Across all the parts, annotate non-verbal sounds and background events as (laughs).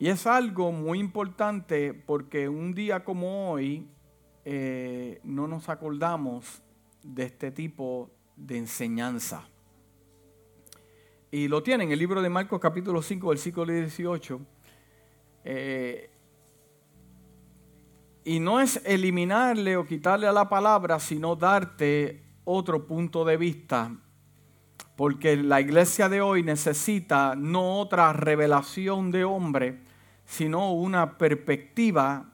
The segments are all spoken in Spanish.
Y es algo muy importante porque un día como hoy eh, no nos acordamos de este tipo de enseñanza. Y lo tiene en el libro de Marcos capítulo 5, versículo 18. Eh, y no es eliminarle o quitarle a la palabra, sino darte otro punto de vista. Porque la iglesia de hoy necesita no otra revelación de hombre, sino una perspectiva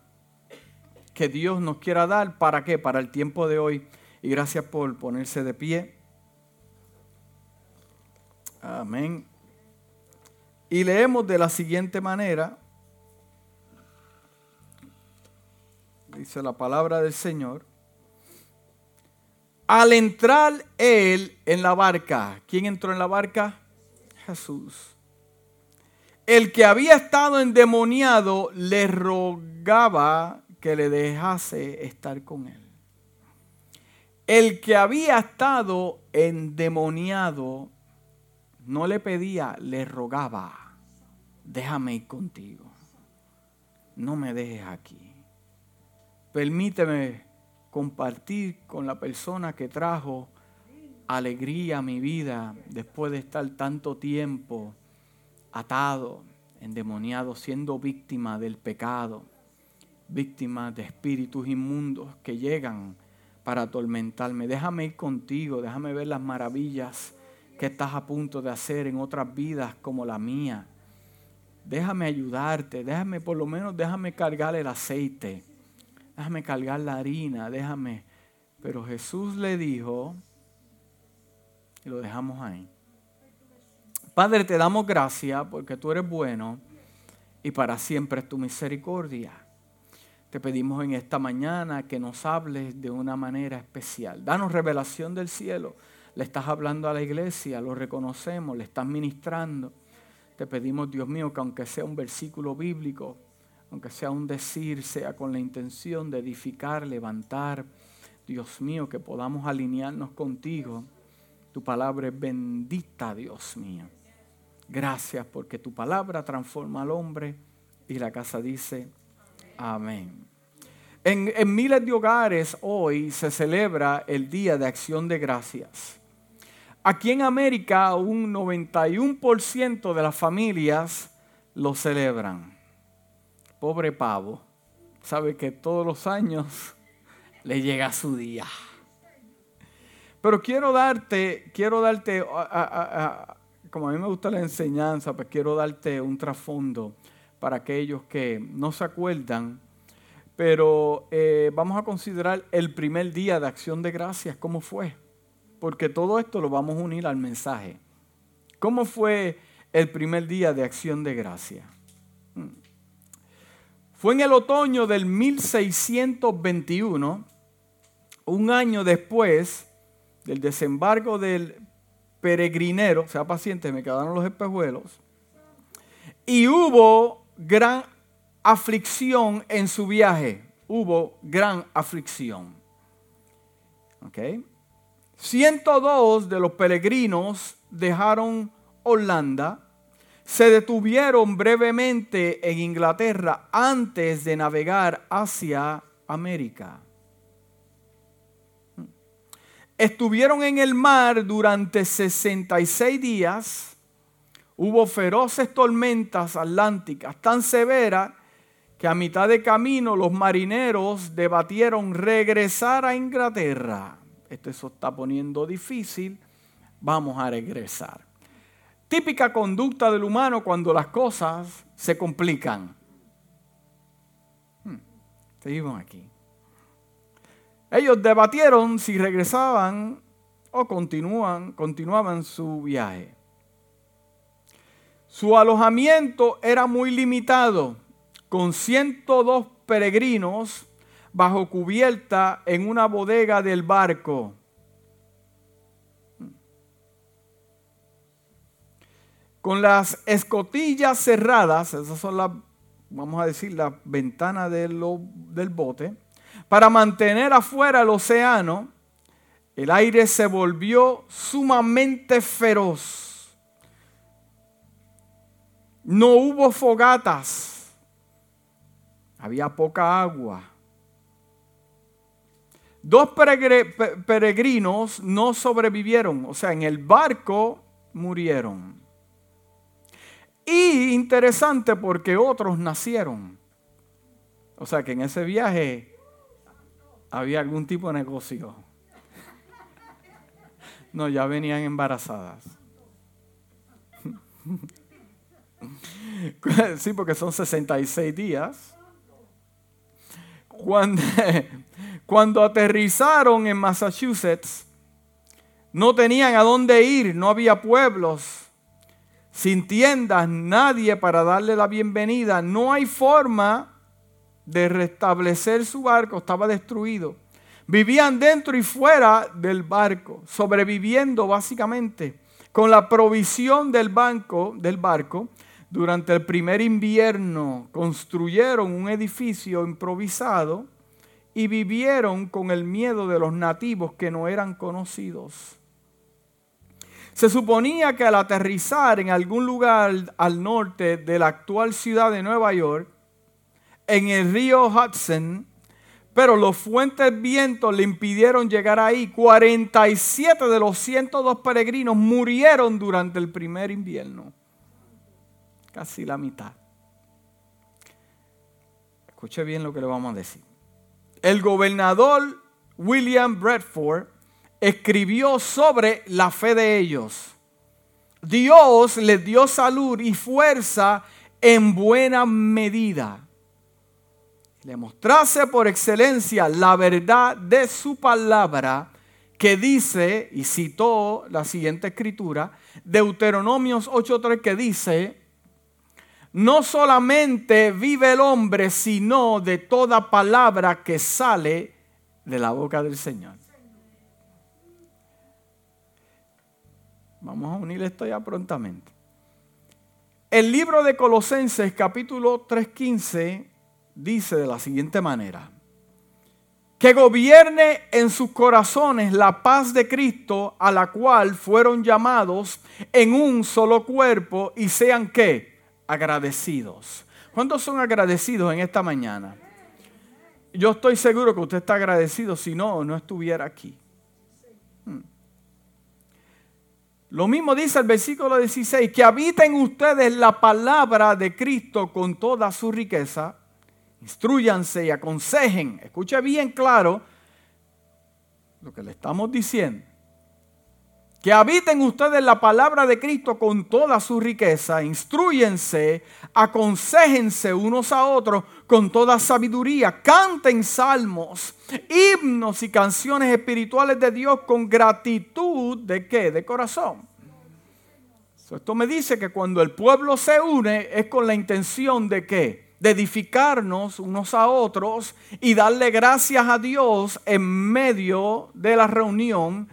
que Dios nos quiera dar. ¿Para qué? Para el tiempo de hoy. Y gracias por ponerse de pie. Amén. Y leemos de la siguiente manera. Dice la palabra del Señor. Al entrar él en la barca, ¿quién entró en la barca? Jesús. El que había estado endemoniado le rogaba que le dejase estar con él. El que había estado endemoniado no le pedía, le rogaba, déjame ir contigo. No me dejes aquí. Permíteme compartir con la persona que trajo alegría a mi vida después de estar tanto tiempo atado, endemoniado, siendo víctima del pecado, víctima de espíritus inmundos que llegan para atormentarme. Déjame ir contigo, déjame ver las maravillas que estás a punto de hacer en otras vidas como la mía. Déjame ayudarte, déjame por lo menos, déjame cargar el aceite, déjame cargar la harina, déjame. Pero Jesús le dijo, y lo dejamos ahí. Padre, te damos gracias porque tú eres bueno y para siempre es tu misericordia. Te pedimos en esta mañana que nos hables de una manera especial. Danos revelación del cielo le estás hablando a la iglesia, lo reconocemos, le estás ministrando. Te pedimos, Dios mío, que aunque sea un versículo bíblico, aunque sea un decir, sea con la intención de edificar, levantar, Dios mío, que podamos alinearnos contigo. Tu palabra es bendita, Dios mío. Gracias porque tu palabra transforma al hombre y la casa dice, amén. En, miles de hogares hoy se celebra el Día de Acción de Gracias. Aquí en América un 91% de las familias lo celebran. Pobre pavo, sabe que todos los años (laughs) le llega su día. Pero quiero darte, quiero darte, como a mí me gusta la enseñanza, pues quiero darte un trasfondo para aquellos que no se acuerdan. Pero eh, vamos a considerar el primer día de acción de gracias, ¿cómo fue? porque todo esto lo vamos a unir al mensaje. ¿Cómo fue el primer día de acción de gracia? Hmm. Fue en el otoño del 1621, un año después del desembarco del peregrinero, sea paciente, me quedaron los espejuelos, y hubo gran aflicción en su viaje, hubo gran aflicción. ¿Ok? 102 de los peregrinos dejaron Holanda, se detuvieron brevemente en Inglaterra antes de navegar hacia América. Estuvieron en el mar durante 66 días. Hubo feroces tormentas atlánticas tan severas que a mitad de camino los marineros debatieron regresar a Inglaterra esto se está poniendo difícil, vamos a regresar. Típica conducta del humano cuando las cosas se complican. Hmm, seguimos aquí. Ellos debatieron si regresaban o continúan, continuaban su viaje. Su alojamiento era muy limitado, con 102 peregrinos bajo cubierta en una bodega del barco. Con las escotillas cerradas, esas son las, vamos a decir, las ventanas del bote, para mantener afuera el océano, el aire se volvió sumamente feroz. No hubo fogatas Había poca agua. Dos peregrinos no sobrevivieron, o sea, en el barco murieron. Y interesante porque otros nacieron. O sea que en ese viaje había algún tipo de negocio. No, ya venían embarazadas. (laughs) Sí, porque son 66 días. Cuando, (laughs) cuando aterrizaron en Massachusetts, no tenían a dónde ir, no había pueblos, sin tiendas, nadie para darle la bienvenida. No hay forma de restablecer su barco, estaba destruido. Vivían dentro y fuera del barco, sobreviviendo básicamente con la provisión del, banco, del barco. Durante el primer invierno construyeron un edificio improvisado y vivieron con el miedo de los nativos que no eran conocidos. Se suponía que al aterrizar en algún lugar al norte de la actual ciudad de Nueva York, en el río Hudson, pero los fuentes vientos le impidieron llegar ahí. 47 de los 102 peregrinos murieron durante el primer invierno. Casi la mitad. Escuche bien lo que le vamos a decir. El gobernador William Bradford escribió sobre la fe de ellos. Dios les dio salud y fuerza en buena medida le mostrase por excelencia la verdad de su palabra que dice, y citó la siguiente escritura, Deuteronomios 8.3 que dice, no solamente vive el hombre, sino de toda palabra que sale de la boca del Señor. Vamos a unir esto ya prontamente. El libro de Colosenses capítulo 3.15 dice de la siguiente manera, que gobierne en sus corazones la paz de Cristo a la cual fueron llamados en un solo cuerpo y sean qué? Agradecidos. ¿Cuántos son agradecidos en esta mañana? Yo estoy seguro que usted está agradecido, si no, no estuviera aquí. Hmm. Lo mismo dice el versículo 16, que habiten ustedes la palabra de Cristo con toda su riqueza instruyanse y aconsejen. Escuche bien claro lo que le estamos diciendo. Que habiten ustedes la palabra de Cristo con toda su riqueza, instruyense, aconsejense unos a otros con toda sabiduría, canten salmos, himnos y canciones espirituales de Dios con gratitud de qué? De corazón. Esto me dice que cuando el pueblo se une es con la intención de qué? De edificarnos unos a otros y darle gracias a Dios en medio de la reunión.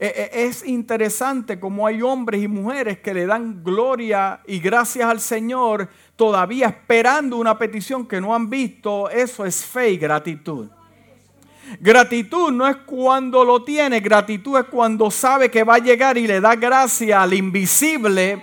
Eh, eh, es interesante como hay hombres y mujeres que le dan gloria y gracias al Señor todavía esperando una petición que no han visto. Eso es fe y gratitud. Gratitud no es cuando lo tiene, gratitud es cuando sabe que va a llegar y le da gracia al invisible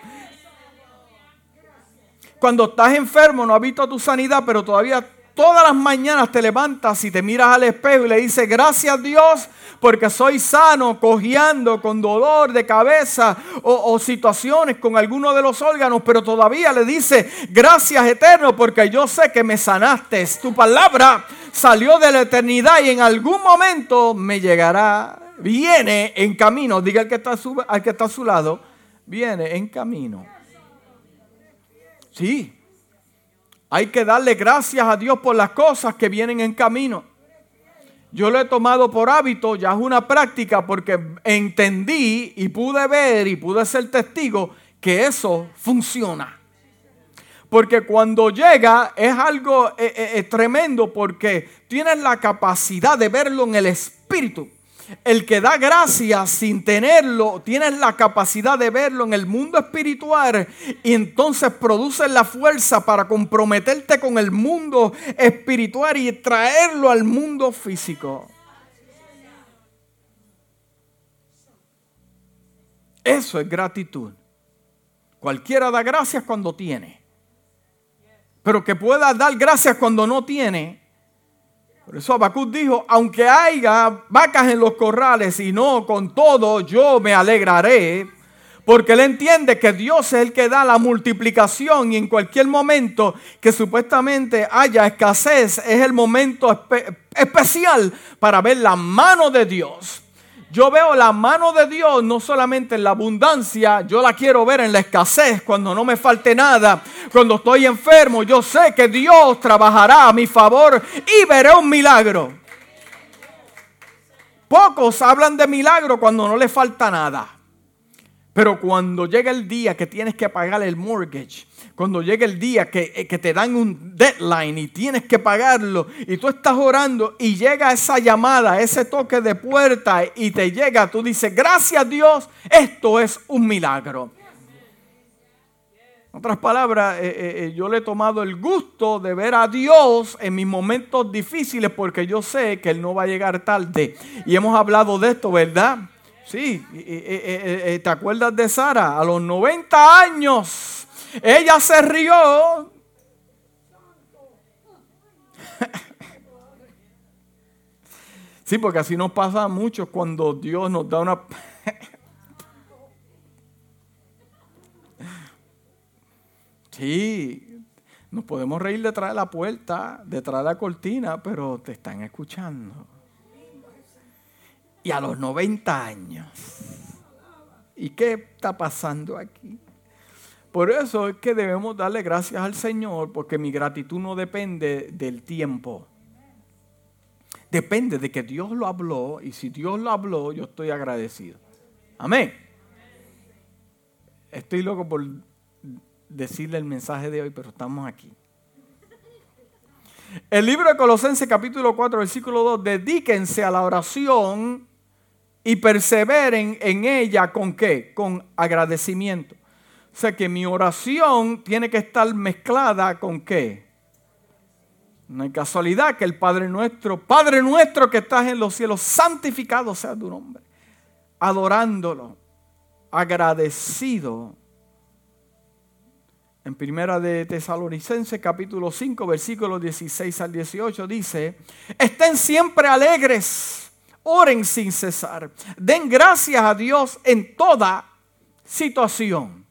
cuando estás enfermo, no has visto tu sanidad, pero todavía todas las mañanas te levantas y te miras al espejo y le dices, gracias Dios, porque soy sano, cojeando, con dolor de cabeza o, situaciones con alguno de los órganos, pero todavía le dice, gracias eterno, porque yo sé que me sanaste. Tu palabra salió de la eternidad y en algún momento me llegará, viene en camino. Diga al que está al que está a su lado, viene en camino. Sí, hay que darle gracias a Dios por las cosas que vienen en camino. Yo lo he tomado por hábito, ya es una práctica porque entendí y pude ver y pude ser testigo que eso funciona. Porque cuando llega es algo eh, eh, eh, tremendo porque tienes la capacidad de verlo en el espíritu. El que da gracias sin tenerlo, tienes la capacidad de verlo en el mundo espiritual y entonces produces la fuerza para comprometerte con el mundo espiritual y traerlo al mundo físico. Eso es gratitud. Cualquiera da gracias cuando tiene. pero que pueda dar gracias cuando no tiene. Por eso Habacuc dijo, aunque haya vacas en los corrales y no con todo, yo me alegraré porque él entiende que Dios es el que da la multiplicación y en cualquier momento que supuestamente haya escasez es el momento especial para ver la mano de Dios. Yo veo la mano de Dios no solamente en la abundancia, yo la quiero ver en la escasez, cuando no me falte nada, cuando estoy enfermo, yo sé que Dios trabajará a mi favor y veré un milagro. Pocos hablan de milagro cuando no le falta nada. Pero cuando llega el día que tienes que pagar el mortgage, cuando llega el día que, eh, que, te dan un deadline y tienes que pagarlo y tú estás orando y llega esa llamada, ese toque de puerta y te llega, tú dices, gracias Dios, esto es un milagro. En otras palabras, eh, eh, yo le he tomado el gusto de ver a Dios en mis momentos difíciles porque yo sé que Él no va a llegar tarde. Y hemos hablado de esto, ¿verdad? Sí, ¿te acuerdas de Sara? A los 90 años, ella se rió. (laughs) Sí, porque así nos pasa mucho cuando Dios nos da una... (laughs) Sí, nos podemos reír detrás de la puerta, detrás de la cortina, pero te están escuchando y a los 90 años. ¿Y qué está pasando aquí? Por eso es que debemos darle gracias al Señor, porque mi gratitud no depende del tiempo. Depende de que Dios lo habló, y si Dios lo habló, yo estoy agradecido. Amén. Estoy loco por decirle el mensaje de hoy, pero estamos aquí. El libro de Colosenses capítulo 4, versículo 2, dedíquense a la oración y perseveren en ella con qué? Con agradecimiento. O sea que mi oración tiene que estar mezclada con qué? No hay casualidad que el Padre nuestro, Padre nuestro que estás en los cielos, santificado sea tu nombre. Adorándolo, agradecido. En primera de Tesalonicenses capítulo 5 versículos 16 al 18 dice, estén siempre alegres oren sin cesar. Den gracias a Dios en toda situación.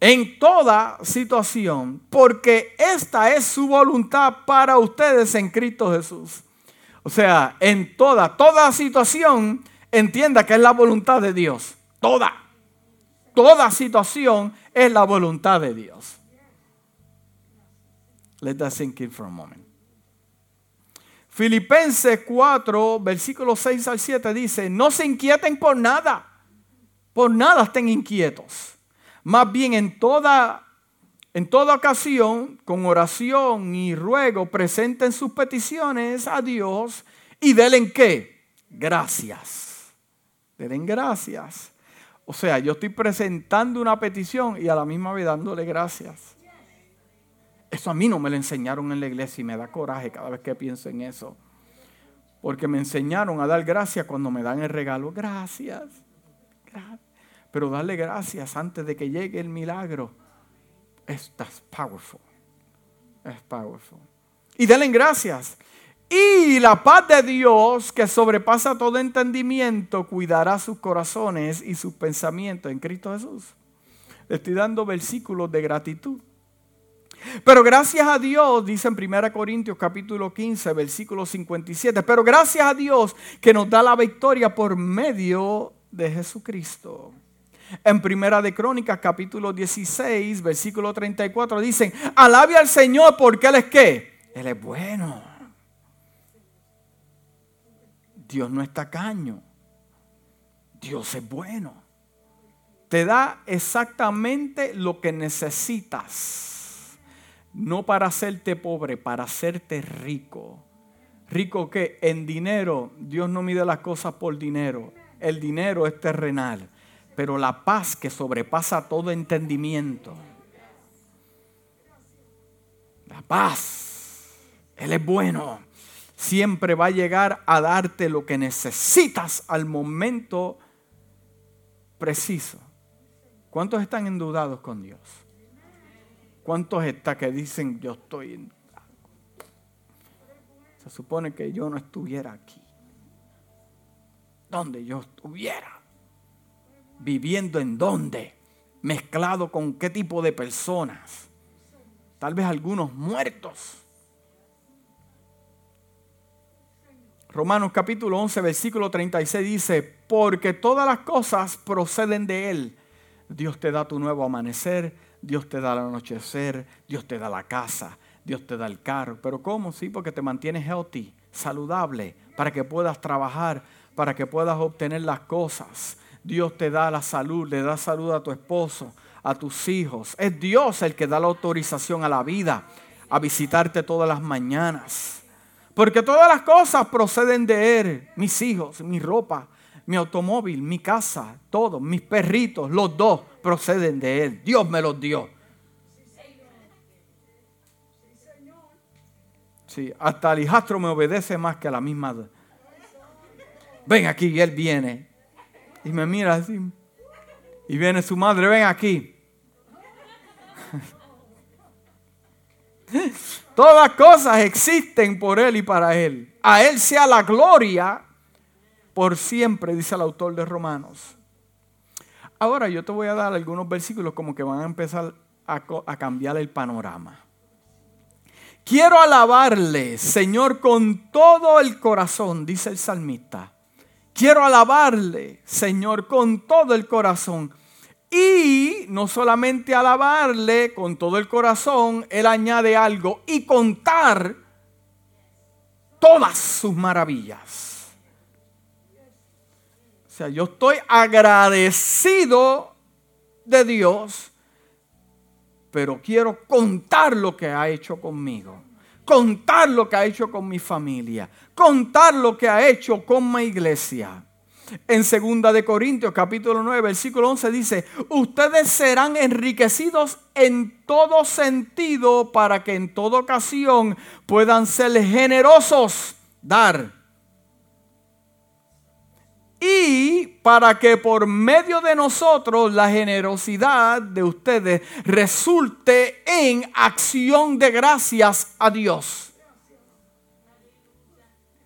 En toda situación, porque esta es su voluntad para ustedes en Cristo Jesús. O sea, en toda, toda situación, entienda que es la voluntad de Dios. Toda, toda situación es la voluntad de Dios. Let that sink in for a moment. Filipenses 4, versículos 6 al 7 dice, no se inquieten por nada, por nada estén inquietos. Más bien en toda, en toda ocasión, con oración y ruego, presenten sus peticiones a Dios y denle qué? Gracias. Den gracias. O sea, yo estoy presentando una petición y a la misma vez dándole gracias. Eso a mí no me lo enseñaron en la iglesia y me da coraje cada vez que pienso en eso. Porque me enseñaron a dar gracias cuando me dan el regalo. Gracias. Pero darle gracias antes de que llegue el milagro. Es powerful. Es powerful. Y denle gracias. Y la paz de Dios, que sobrepasa todo entendimiento, cuidará sus corazones y sus pensamientos en Cristo Jesús. Le estoy dando versículos de gratitud. Pero gracias a Dios, dice en 1 Corintios capítulo 15, versículo 57, pero gracias a Dios que nos da la victoria por medio de Jesucristo. En Primera de Crónicas capítulo 16, versículo 34 dicen, alabe al Señor porque Él es qué? Él es bueno. Dios no es tacaño. Dios es bueno. Te da exactamente lo que necesitas no para hacerte pobre, para hacerte rico. Rico que en dinero, Dios no mide las cosas por dinero. El dinero es terrenal, pero la paz que sobrepasa todo entendimiento. La paz, Él es bueno. Siempre va a llegar a darte lo que necesitas al momento preciso. ¿Cuántos están endeudados con Dios? ¿Cuántos está que dicen yo estoy en... Se supone que yo no estuviera aquí. ¿Dónde yo estuviera? ¿Viviendo en dónde? ¿Mezclado con qué tipo de personas? Tal vez algunos muertos. Romanos capítulo 11, versículo 36 dice, porque todas las cosas proceden de Él. Dios te da tu nuevo amanecer, Dios te da el anochecer, Dios te da la casa, Dios te da el carro. Pero ¿cómo? Sí, porque te mantienes healthy, saludable, para que puedas trabajar, para que puedas obtener las cosas. Dios te da la salud, le da salud a tu esposo, a tus hijos. Es Dios el que da la autorización a la vida, a visitarte todas las mañanas. Porque todas las cosas proceden de Él, mis hijos, mi ropa, mi automóvil, mi casa, todo, mis perritos, los dos proceden de Él. Dios me los dio. Sí, hasta el hijastro me obedece más que a la misma. Ven aquí, él viene. Y me mira así. Y viene su madre, ven aquí. (laughs) Todas cosas existen por Él y para Él. A Él sea la gloria por siempre, dice el autor de Romanos. Ahora yo te voy a dar algunos versículos como que van a empezar a, cambiar el panorama. Quiero alabarle, Señor, con todo el corazón, dice el salmista. Quiero alabarle, Señor, con todo el corazón. Y no solamente alabarle con todo el corazón, Él añade algo y contar todas sus maravillas. O sea, yo estoy agradecido de Dios, pero quiero contar lo que ha hecho conmigo, contar lo que ha hecho con mi familia, contar lo que ha hecho con mi iglesia. En segunda de Corintios capítulo 9 versículo 11 dice, ustedes serán enriquecidos en todo sentido para que en toda ocasión puedan ser generosos, dar. Y para que por medio de nosotros la generosidad de ustedes resulte en acción de gracias a Dios.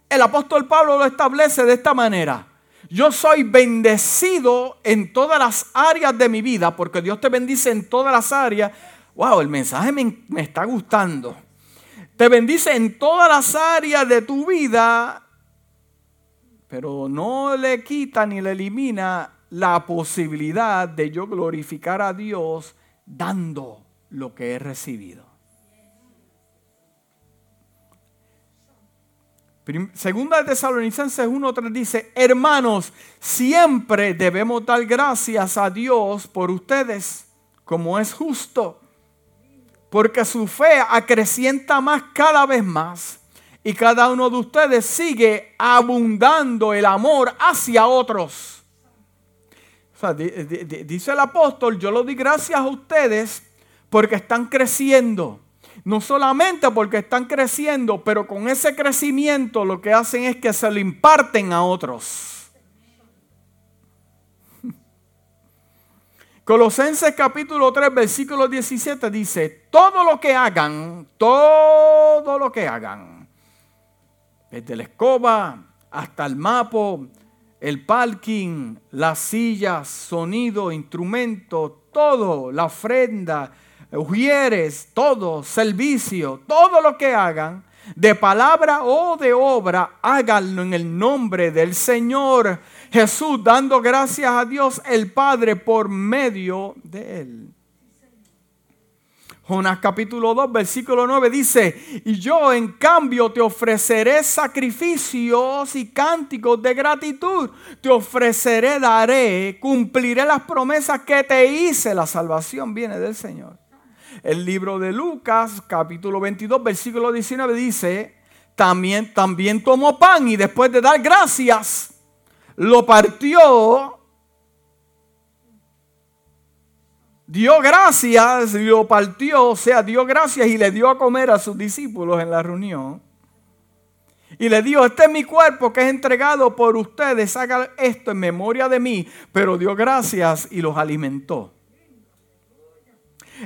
El apóstol Pablo lo establece de esta manera. Yo soy bendecido en todas las áreas de mi vida, porque Dios te bendice en todas las áreas. Wow, el mensaje me, me está gustando. Te bendice en todas las áreas de tu vida, pero no le quita ni le elimina la posibilidad de yo glorificar a Dios dando lo que he recibido. Segunda de Tesalonicenses 1.3 dice, hermanos, siempre debemos dar gracias a Dios por ustedes, como es justo, porque su fe acrecienta más cada vez más y cada uno de ustedes sigue abundando el amor hacia otros. dice el apóstol, yo lo di gracias a ustedes porque están creciendo no solamente porque están creciendo, pero con ese crecimiento lo que hacen es que se lo imparten a otros. (laughs) Colosenses capítulo 3, versículo 17 dice, todo lo que hagan, todo lo que hagan, desde la escoba hasta el mapo, el parking, las sillas, sonido, instrumento, todo, la ofrenda, ujieres, todo, servicio, todo lo que hagan, de palabra o de obra, háganlo en el nombre del Señor Jesús, dando gracias a Dios el Padre por medio de él. Jonás capítulo 2, versículo 9 dice, y yo en cambio te ofreceré sacrificios y cánticos de gratitud, te ofreceré, daré, cumpliré las promesas que te hice, la salvación viene del Señor. El libro de Lucas, capítulo 22, versículo 19 dice, también, también tomó pan y después de dar gracias, lo partió, dio gracias, lo partió, o sea, dio gracias y le dio a comer a sus discípulos en la reunión. Y le dijo, este es mi cuerpo que es entregado por ustedes, hagan esto en memoria de mí. Pero dio gracias y los alimentó.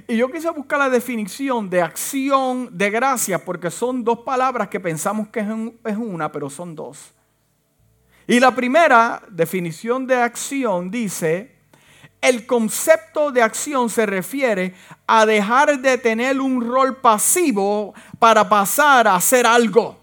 Y yo quise buscar la definición de acción de gracia porque son dos palabras que pensamos que es una, pero son dos. Y la primera definición de acción dice, el concepto de acción se refiere a dejar de tener un rol pasivo para pasar a hacer algo.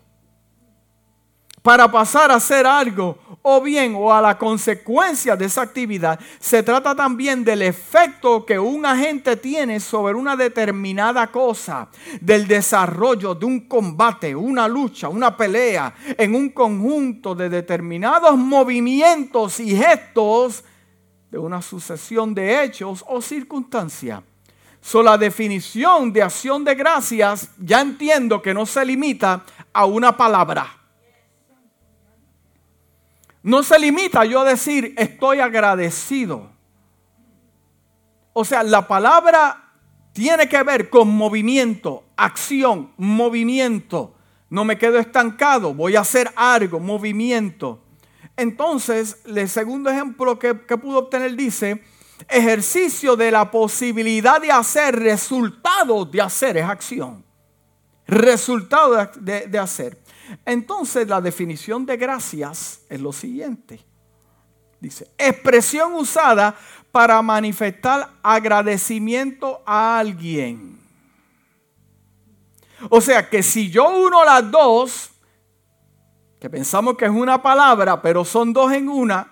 Para pasar a hacer algo o bien o a la consecuencia de esa actividad. Se trata también del efecto que un agente tiene sobre una determinada cosa, del desarrollo de un combate, una lucha, una pelea, en un conjunto de determinados movimientos y gestos de una sucesión de hechos o circunstancias. So, la definición de acción de gracias ya entiendo que no se limita a una palabra no se limita yo a decir estoy agradecido. O sea, la palabra tiene que ver con movimiento, acción, movimiento. No me quedo estancado, voy a hacer algo, movimiento. Entonces, el segundo ejemplo que, pudo obtener dice, ejercicio de la posibilidad de hacer, resultado de hacer es acción. Resultado de hacer. Entonces la definición de gracias es lo siguiente. Dice, expresión usada para manifestar agradecimiento a alguien. O sea que si yo uno las dos, que pensamos que es una palabra, pero son dos en una,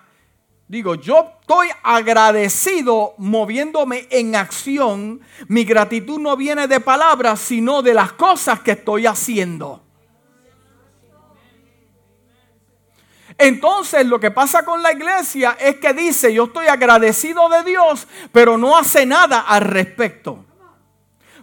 digo, yo estoy agradecido moviéndome en acción. Mi gratitud no viene de palabras, sino de las cosas que estoy haciendo. Entonces lo que pasa con la iglesia es que dice, yo estoy agradecido de Dios, pero no hace nada al respecto.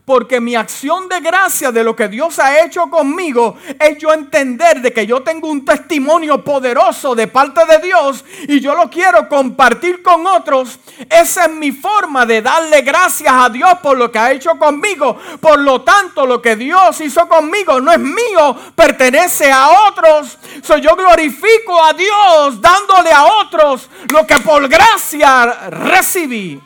Porque mi acción de gracia de lo que Dios ha hecho conmigo es yo entender de que yo tengo un testimonio poderoso de parte de Dios y yo lo quiero compartir con otros. Esa es mi forma de darle gracias a Dios por lo que ha hecho conmigo. Por lo tanto, lo que Dios hizo conmigo no es mío, pertenece a otros. So, yo glorifico a Dios dándole a otros lo que por gracia recibí.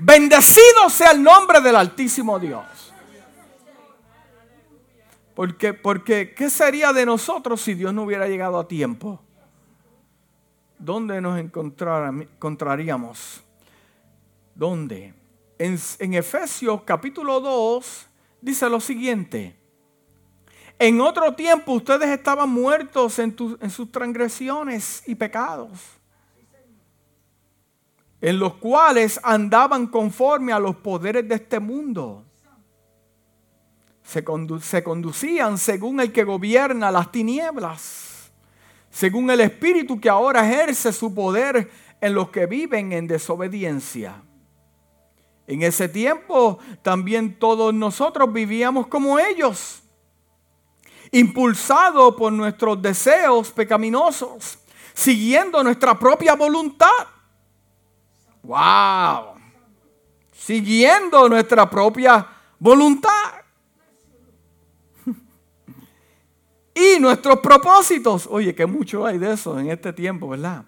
Bendecido sea el nombre del Altísimo Dios. Porque, porque, ¿qué sería de nosotros si Dios no hubiera llegado a tiempo? ¿Dónde nos encontraríamos? ¿Dónde? En, Efesios capítulo 2 dice lo siguiente. En otro tiempo ustedes estaban muertos en sus transgresiones y pecados en los cuales andaban conforme a los poderes de este mundo. Se, conducían según el que gobierna las tinieblas, según el espíritu que ahora ejerce su poder en los que viven en desobediencia. En ese tiempo también todos nosotros vivíamos como ellos, impulsados por nuestros deseos pecaminosos, siguiendo nuestra propia voluntad Wow. Siguiendo nuestra propia voluntad. (laughs) y nuestros propósitos. Oye, que mucho hay de eso en este tiempo, ¿verdad?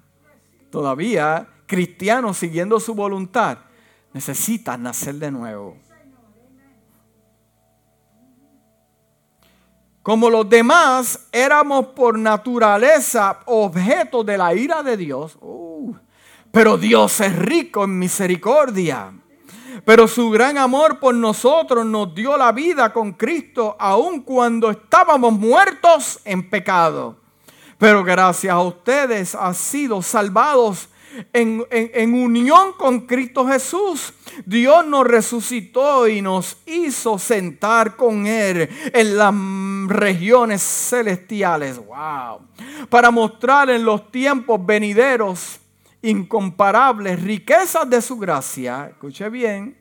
Todavía cristianos siguiendo su voluntad necesitan nacer de nuevo. Como los demás éramos por naturaleza objeto de la ira de Dios. Uh, pero Dios es rico en misericordia. Pero su gran amor por nosotros nos dio la vida con Cristo aun cuando estábamos muertos en pecado. Pero gracias a ustedes han sido salvados en, en, unión con Cristo Jesús. Dios nos resucitó y nos hizo sentar con Él en las regiones celestiales. Wow. Para mostrar en los tiempos venideros incomparables riquezas de su gracia, escuche bien,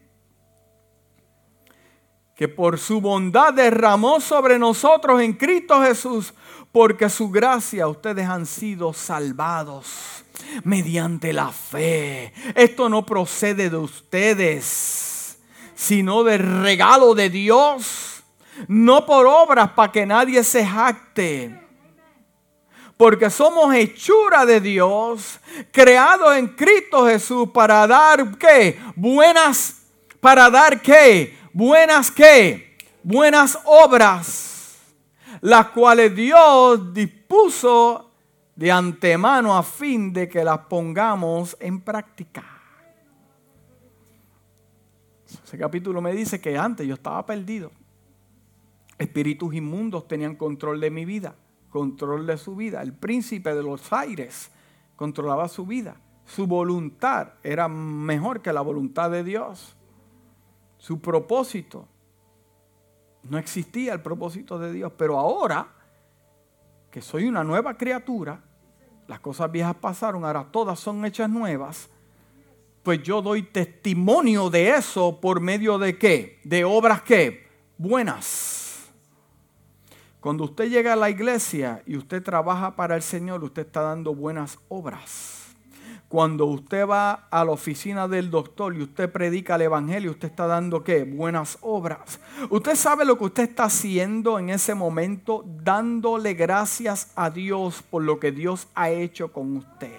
que por su bondad derramó sobre nosotros en Cristo Jesús, porque su gracia ustedes han sido salvados mediante la fe. Esto no procede de ustedes, sino del regalo de Dios, no por obras para que nadie se jacte porque somos hechura de Dios, creados en Cristo Jesús para dar qué? Buenas, para dar qué? Buenas qué? Buenas obras, las cuales Dios dispuso de antemano a fin de que las pongamos en práctica. Ese capítulo me dice que antes yo estaba perdido. Espíritus inmundos tenían control de mi vida, control de su vida. El príncipe de los aires controlaba su vida. Su voluntad era mejor que la voluntad de Dios. Su propósito. No existía el propósito de Dios. Pero ahora que soy una nueva criatura, las cosas viejas pasaron, ahora todas son hechas nuevas pues yo doy testimonio de eso por medio de qué? De obras qué? Buenas. Cuando usted llega a la iglesia y usted trabaja para el Señor, usted está dando buenas obras. Cuando usted va a la oficina del doctor y usted predica el evangelio, usted está dando qué? Buenas obras. Usted sabe lo que usted está haciendo en ese momento, dándole gracias a Dios por lo que Dios ha hecho con usted.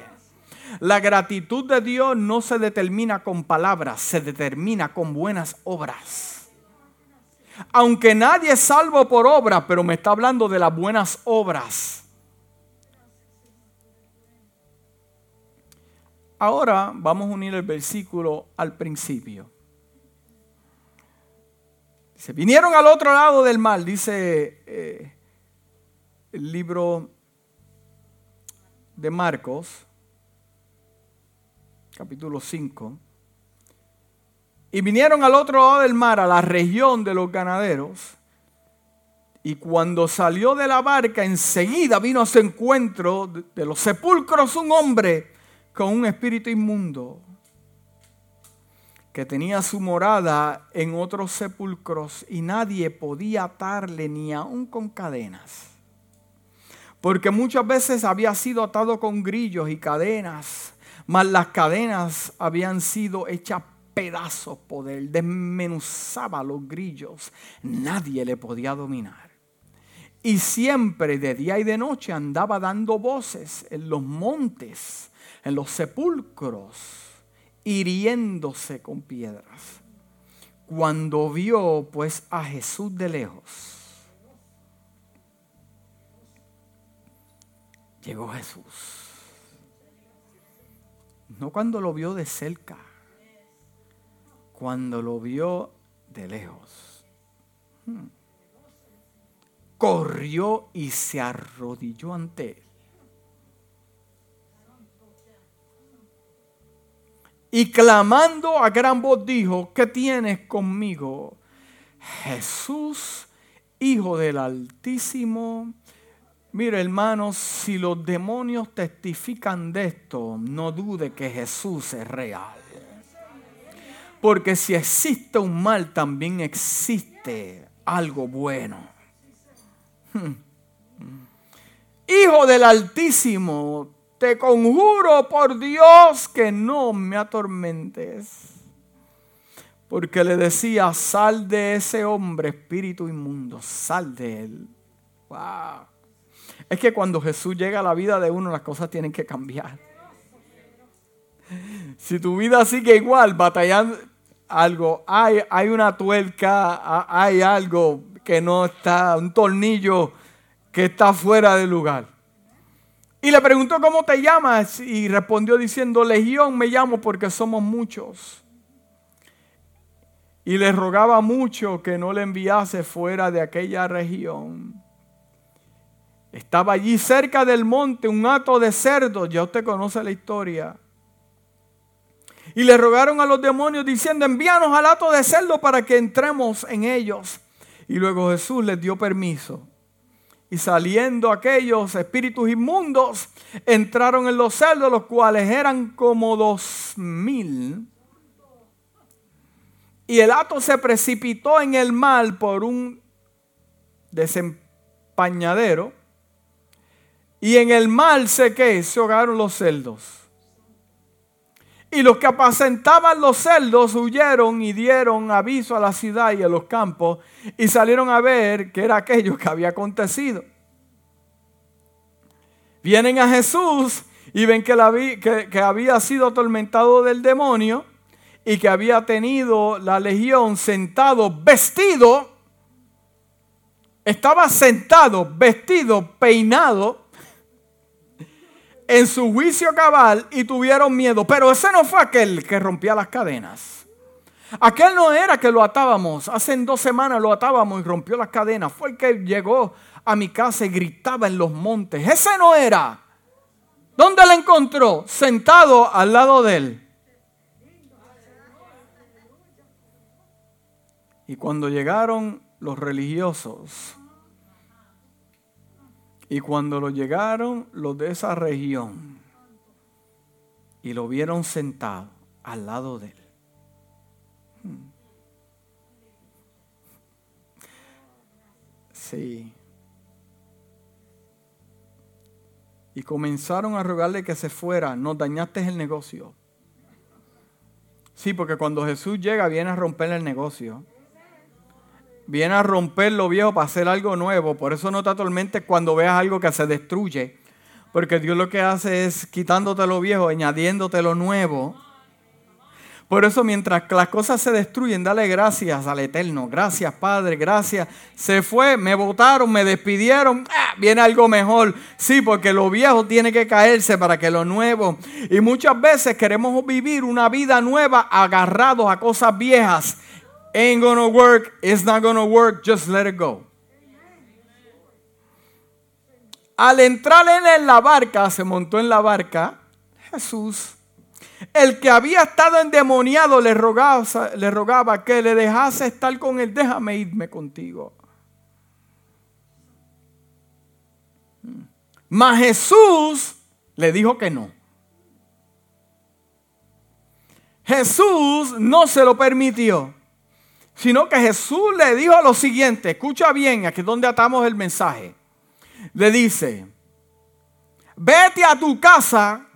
La gratitud de Dios no se determina con palabras, se determina con buenas obras. Aunque nadie es salvo por obras, pero me está hablando de las buenas obras. Ahora vamos a unir el versículo al principio. Se vinieron al otro lado del mar, dice eh, el libro de Marcos capítulo 5. Y vinieron al otro lado del mar, a la región de los ganaderos. Y cuando salió de la barca, enseguida vino a su encuentro de los sepulcros un hombre con un espíritu inmundo que tenía su morada en otros sepulcros y nadie podía atarle ni aun con cadenas. Porque muchas veces había sido atado con grillos y cadenas mas las cadenas habían sido hechas pedazos él, desmenuzaba los grillos, nadie le podía dominar. Y siempre de día y de noche andaba dando voces en los montes, en los sepulcros, hiriéndose con piedras. Cuando vio pues a Jesús de lejos, llegó Jesús no cuando lo vio de cerca, cuando lo vio de lejos. Hmm. Corrió y se arrodilló ante él. Y clamando a gran voz dijo, ¿qué tienes conmigo? Jesús, Hijo del Altísimo, Mire, hermanos, si los demonios testifican de esto, no dude que Jesús es real. Porque si existe un mal, también existe algo bueno. Hmm. Hijo del Altísimo, te conjuro por Dios que no me atormentes. Porque le decía, sal de ese hombre, espíritu inmundo, sal de él. Wow. Es que cuando Jesús llega a la vida de uno, las cosas tienen que cambiar. Si tu vida sigue igual, batallando algo, hay, hay una tuerca, hay algo que no está, un tornillo que está fuera de lugar. Y le preguntó, ¿cómo te llamas? Y respondió diciendo, Legión me llamo porque somos muchos. Y le rogaba mucho que no le enviase fuera de aquella región. Estaba allí cerca del monte un hato de cerdos, ya usted conoce la historia. Y le rogaron a los demonios diciendo, envíanos al hato de cerdo para que entremos en ellos. Y luego Jesús les dio permiso. Y saliendo aquellos espíritus inmundos, entraron en los cerdos, los cuales eran como dos mil. Y el hato se precipitó en el mar por un desempañadero y en el mal se que se ahogaron los cerdos. Y los que apacentaban los cerdos huyeron y dieron aviso a la ciudad y a los campos y salieron a ver qué era aquello que había acontecido. Vienen a Jesús y ven que, que, había sido atormentado del demonio y que había tenido la legión sentado, vestido, estaba sentado, vestido, peinado en su juicio cabal y tuvieron miedo. Pero ese no fue aquel que rompía las cadenas. Aquel no era que lo atábamos. Hace dos semanas lo atábamos y rompió las cadenas. Fue el que llegó a mi casa y gritaba en los montes. Ese no era. ¿Dónde le encontró? Sentado al lado de él. Y cuando llegaron los religiosos, y cuando lo llegaron los de esa región, y lo vieron sentado al lado de él, hmm. Sí. y comenzaron a rogarle que se fuera, nos dañaste el negocio. Sí, porque cuando Jesús llega viene a romper el negocio. Viene a romper lo viejo para hacer algo nuevo. Por eso no te atormentes cuando veas algo que se destruye. Porque Dios lo que hace es quitándote lo viejo, añadiéndote lo nuevo. Por eso mientras las cosas se destruyen, dale gracias al Eterno. Gracias Padre, gracias. Se fue, me votaron, me despidieron. Ah, viene algo mejor. Sí, porque lo viejo tiene que caerse para que lo nuevo. Y muchas veces queremos vivir una vida nueva agarrados a cosas viejas. Ain't gonna work, it's not gonna work, just let it go. Al entrar en la barca, se montó en la barca Jesús el que había estado endemoniado le rogaba, le rogaba que le dejase estar con él. Déjame irme contigo. Mas Jesús le dijo que no. Jesús no se lo permitió, sino que Jesús le dijo lo siguiente, escucha bien, aquí es donde atamos el mensaje. Le dice, vete a tu casa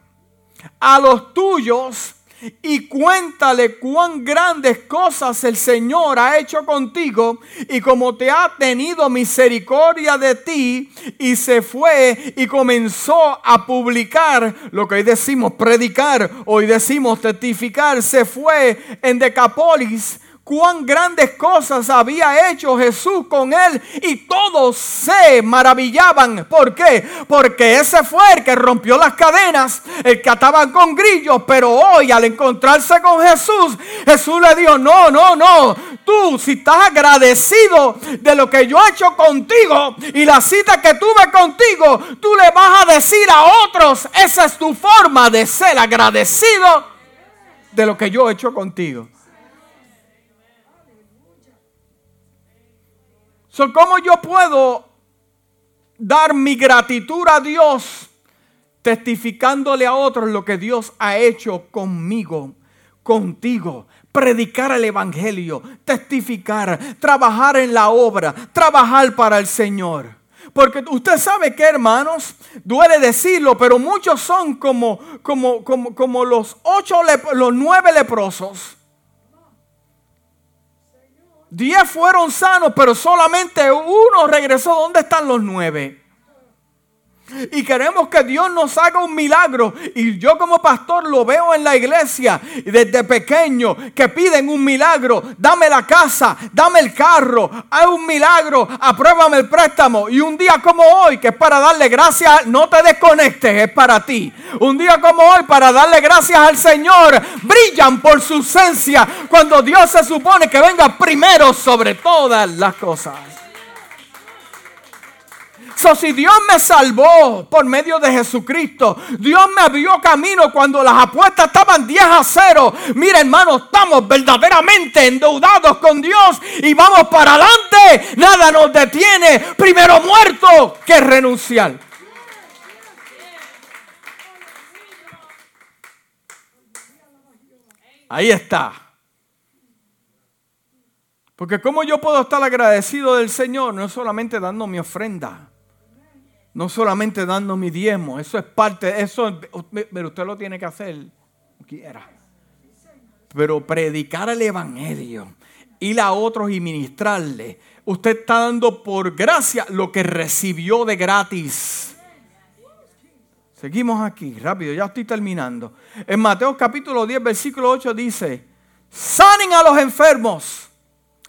a los tuyos y cuéntale cuán grandes cosas el Señor ha hecho contigo y cómo te ha tenido misericordia de ti y se fue y comenzó a publicar lo que hoy decimos predicar, hoy decimos testificar, se fue en Decapolis cuán grandes cosas había hecho Jesús con él y todos se maravillaban. ¿Por qué? Porque ese fue el que rompió las cadenas, el que ataban con grillos, pero hoy al encontrarse con Jesús, Jesús le dijo, no, no, no, tú si estás agradecido de lo que yo he hecho contigo y la cita que tuve contigo, tú le vas a decir a otros, esa es tu forma de ser agradecido de lo que yo he hecho contigo. ¿Cómo yo puedo dar mi gratitud a Dios testificándole a otros lo que Dios ha hecho conmigo, contigo? Predicar el Evangelio, testificar, trabajar en la obra, trabajar para el Señor. Porque usted sabe que, hermanos, duele decirlo, pero muchos son como, como, como, como los ocho, los nueve leprosos Diez fueron sanos, pero solamente uno regresó. ¿Dónde están los nueve? Y queremos que Dios nos haga un milagro. Y yo como pastor lo veo en la iglesia desde pequeño que piden un milagro. Dame la casa, dame el carro, hay un milagro, apruébame el préstamo. Y un día como hoy, que es para darle gracias, no te desconectes, es para ti. Un día como hoy, para darle gracias al Señor, brillan por su esencia cuando Dios se supone que venga primero sobre todas las cosas si Dios me salvó por medio de Jesucristo, Dios me abrió camino cuando las apuestas estaban 10 a 0. Mira, hermano, estamos verdaderamente endeudados con Dios y vamos para adelante. Nada nos detiene. Primero muerto que renunciar. Ahí está. Porque como yo puedo estar agradecido del Señor, no solamente dando mi ofrenda. No solamente dando mi diezmo, eso es parte, eso, pero usted lo tiene que hacer, quiera. Pero predicar el Evangelio, ir a otros y ministrarle. Usted está dando por gracia lo que recibió de gratis. Seguimos aquí, rápido, ya estoy terminando. En Mateo capítulo 10, versículo 8 dice, sanen a los enfermos.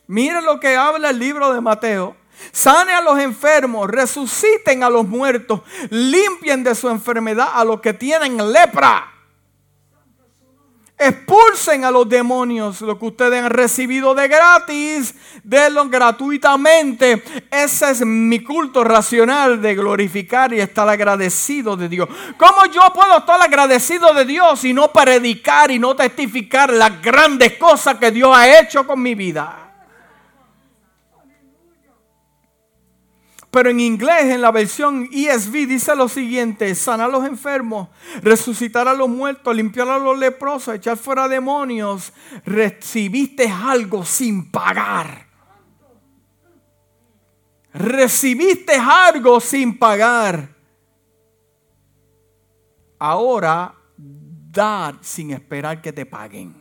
Miren lo que habla el libro de Mateo. Sane a los enfermos, resuciten a los muertos, limpien de su enfermedad a los que tienen lepra. Expulsen a los demonios lo que ustedes han recibido de gratis, denlo gratuitamente. Ese es mi culto racional de glorificar y estar agradecido de Dios. ¿Cómo yo puedo estar agradecido de Dios y no predicar y no testificar las grandes cosas que Dios ha hecho con mi vida? Pero en inglés, en la versión ESV, dice lo siguiente, sanar a los enfermos, resucitar a los muertos, limpiar a los leprosos, echar fuera demonios. Recibiste algo sin pagar. Recibiste algo sin pagar. Ahora, dar sin esperar que te paguen.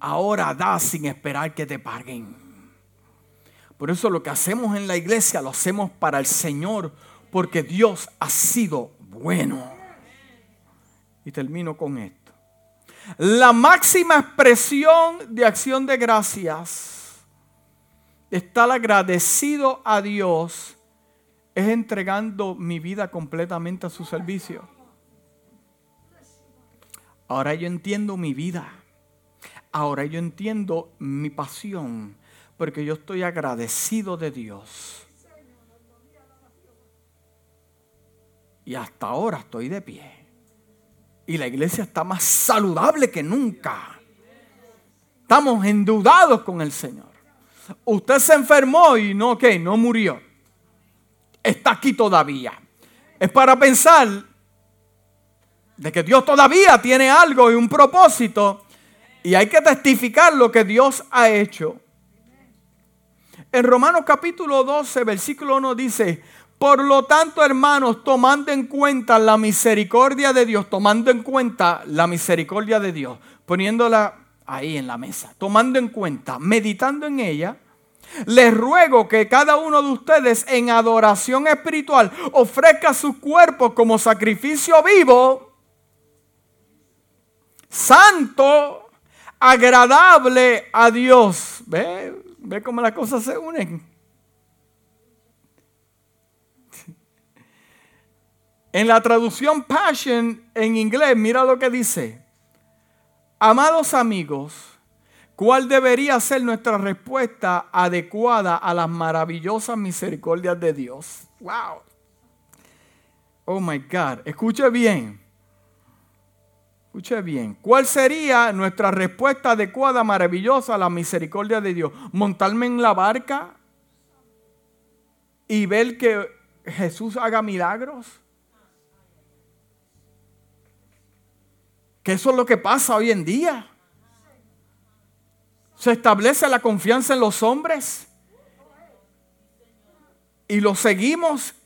Ahora da sin esperar que te paguen. Por eso lo que hacemos en la iglesia lo hacemos para el Señor, porque Dios ha sido bueno. Y termino con esto. La máxima expresión de acción de gracias, estar agradecido a Dios, es entregando mi vida completamente a su servicio. Ahora yo entiendo mi vida. Ahora yo entiendo mi pasión porque yo estoy agradecido de Dios. Y hasta ahora estoy de pie. Y la iglesia está más saludable que nunca. Estamos endeudados con el Señor. Usted se enfermó y no, ¿qué? No murió. Está aquí todavía. Es para pensar de que Dios todavía tiene algo y un propósito. Y hay que testificar lo que Dios ha hecho. En Romanos capítulo 12, versículo 1 dice, por lo tanto, hermanos, tomando en cuenta la misericordia de Dios, tomando en cuenta la misericordia de Dios, poniéndola ahí en la mesa, tomando en cuenta, meditando en ella, les ruego que cada uno de ustedes en adoración espiritual ofrezca su cuerpo como sacrificio vivo, santo, agradable a Dios. ¿Ve cómo las cosas se unen? En la traducción Passion en inglés, mira lo que dice. Amados amigos, ¿cuál debería ser nuestra respuesta adecuada a las maravillosas misericordias de Dios? Wow. Oh my God. Escuche bien. Escuche bien, ¿cuál sería nuestra respuesta adecuada, maravillosa a la misericordia de Dios? ¿Montarme en la barca y ver que Jesús haga milagros? Que eso es lo que pasa hoy en día. Se establece la confianza en los hombres y lo seguimos,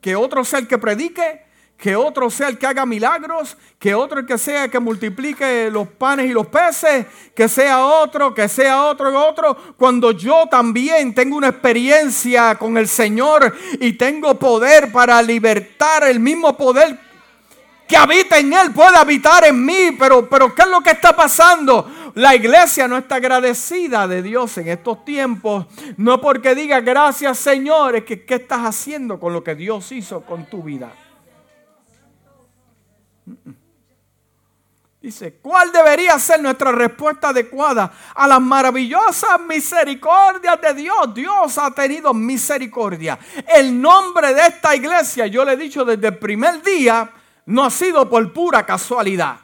que otro el que predique que otro sea el que haga milagros, que otro el que sea el que multiplique los panes y los peces, que sea otro, que sea otro y otro, cuando yo también tengo una experiencia con el Señor y tengo poder para libertar el mismo poder que habita en Él, puede habitar en mí, pero, pero ¿qué es lo que está pasando? La iglesia no está agradecida de Dios en estos tiempos, no porque diga gracias Señor, es que ¿qué estás haciendo con lo que Dios hizo con tu vida? Dice, ¿cuál debería ser nuestra respuesta adecuada a las maravillosas misericordias de Dios? Dios ha tenido misericordia. El nombre de esta iglesia, yo le he dicho desde el primer día, no ha sido por pura casualidad.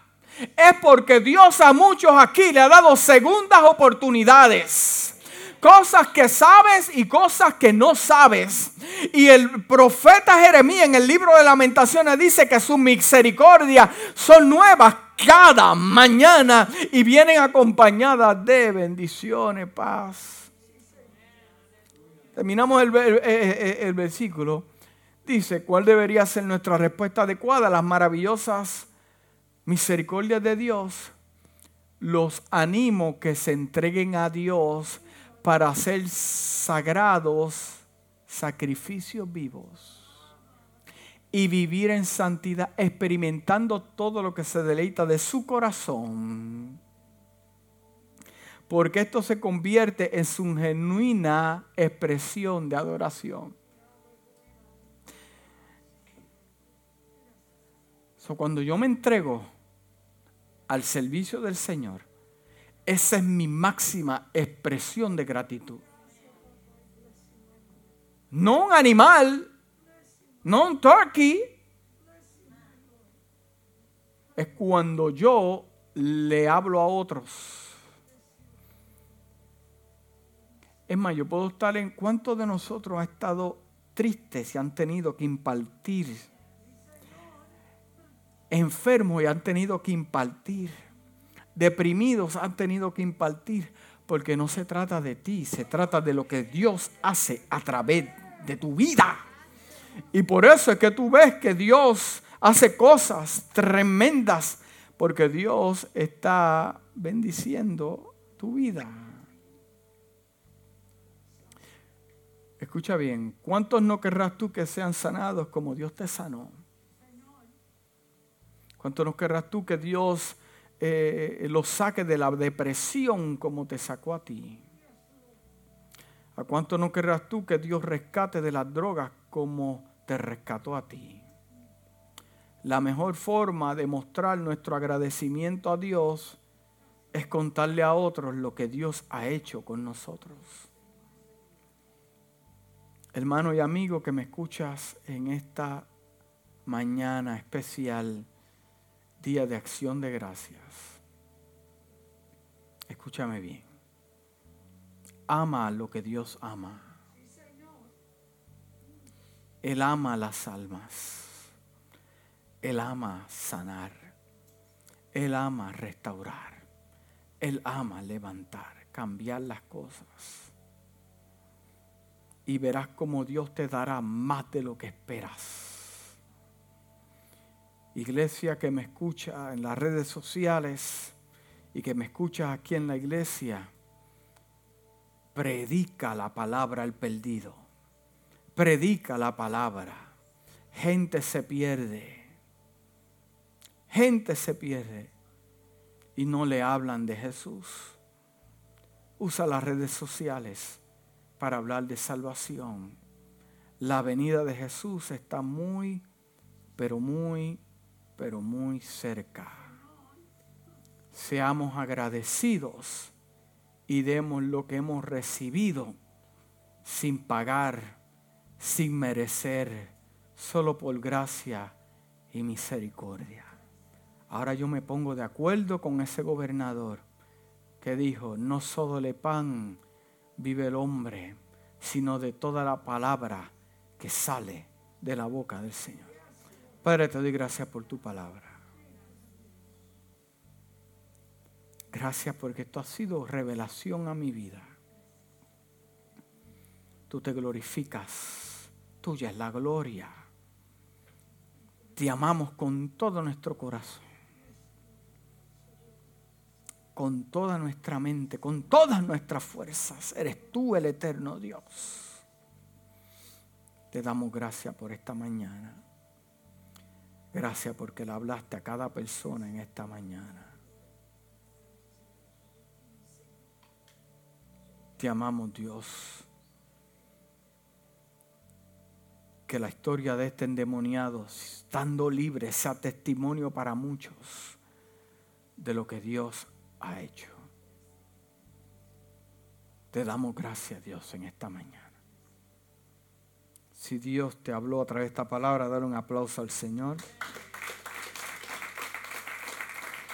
Es porque Dios a muchos aquí le ha dado segundas oportunidades cosas que sabes y cosas que no sabes. Y el profeta Jeremías en el libro de lamentaciones dice que sus misericordias son nuevas cada mañana y vienen acompañadas de bendiciones, paz. Terminamos el, el, el, versículo. Dice, ¿cuál debería ser nuestra respuesta adecuada a las maravillosas misericordias de Dios? Los animo que se entreguen a Dios para hacer sagrados sacrificios vivos y vivir en santidad, experimentando todo lo que se deleita de su corazón. Porque esto se convierte en su genuina expresión de adoración. cuando yo me entrego al servicio del Señor, esa es mi máxima expresión de gratitud. No un animal, no un turkey. Es cuando yo le hablo a otros. Es más, yo puedo estar en cuántos de nosotros ha estado tristes y han tenido que impartir, enfermos y han tenido que impartir, deprimidos han tenido que impartir, porque no se trata de ti, se trata de lo que Dios hace a través de tu vida. Y por eso es que tú ves que Dios hace cosas tremendas, porque Dios está bendiciendo tu vida. Escucha bien, ¿cuántos no querrás tú que sean sanados como Dios te sanó? ¿Cuántos no querrás tú que Dios eh, los saque de la depresión como te sacó a ti? ¿A cuánto no querrás tú que Dios rescate de las drogas como te rescató a ti? La mejor forma de mostrar nuestro agradecimiento a Dios es contarle a otros lo que Dios ha hecho con nosotros. Hermano y amigo que me escuchas en esta mañana especial, día de acción de gracias, escúchame bien ama lo que Dios ama. Él ama las almas. Él ama sanar. Él ama restaurar. Él ama levantar, cambiar las cosas. Y verás como Dios te dará más de lo que esperas. Iglesia que me escucha en las redes sociales y que me escucha aquí en la iglesia predica la palabra al perdido. Predica la palabra. Gente se pierde. Gente se pierde y no le hablan de Jesús. Usa las redes sociales para hablar de salvación. La venida de Jesús está muy, pero muy, pero muy cerca. Seamos agradecidos y demos lo que hemos recibido sin pagar, sin merecer, solo por gracia y misericordia. Ahora yo me pongo de acuerdo con ese gobernador que dijo, no solo de pan vive el hombre, sino de toda la palabra que sale de la boca del Señor. Padre, te doy gracias por tu palabra. Gracias porque esto ha sido revelación a mi vida. Tú te glorificas. Tuya es la gloria. Te amamos con todo nuestro corazón. Con toda nuestra mente, con todas nuestras fuerzas. Eres tú el eterno Dios. Te damos gracias por esta mañana. Gracias porque le hablaste a cada persona en esta mañana. Te amamos Dios. Que la historia de este endemoniado, estando libre, sea testimonio para muchos de lo que Dios ha hecho. Te damos gracias, Dios, en esta mañana. Si Dios te habló a través de esta palabra, dar un aplauso al Señor.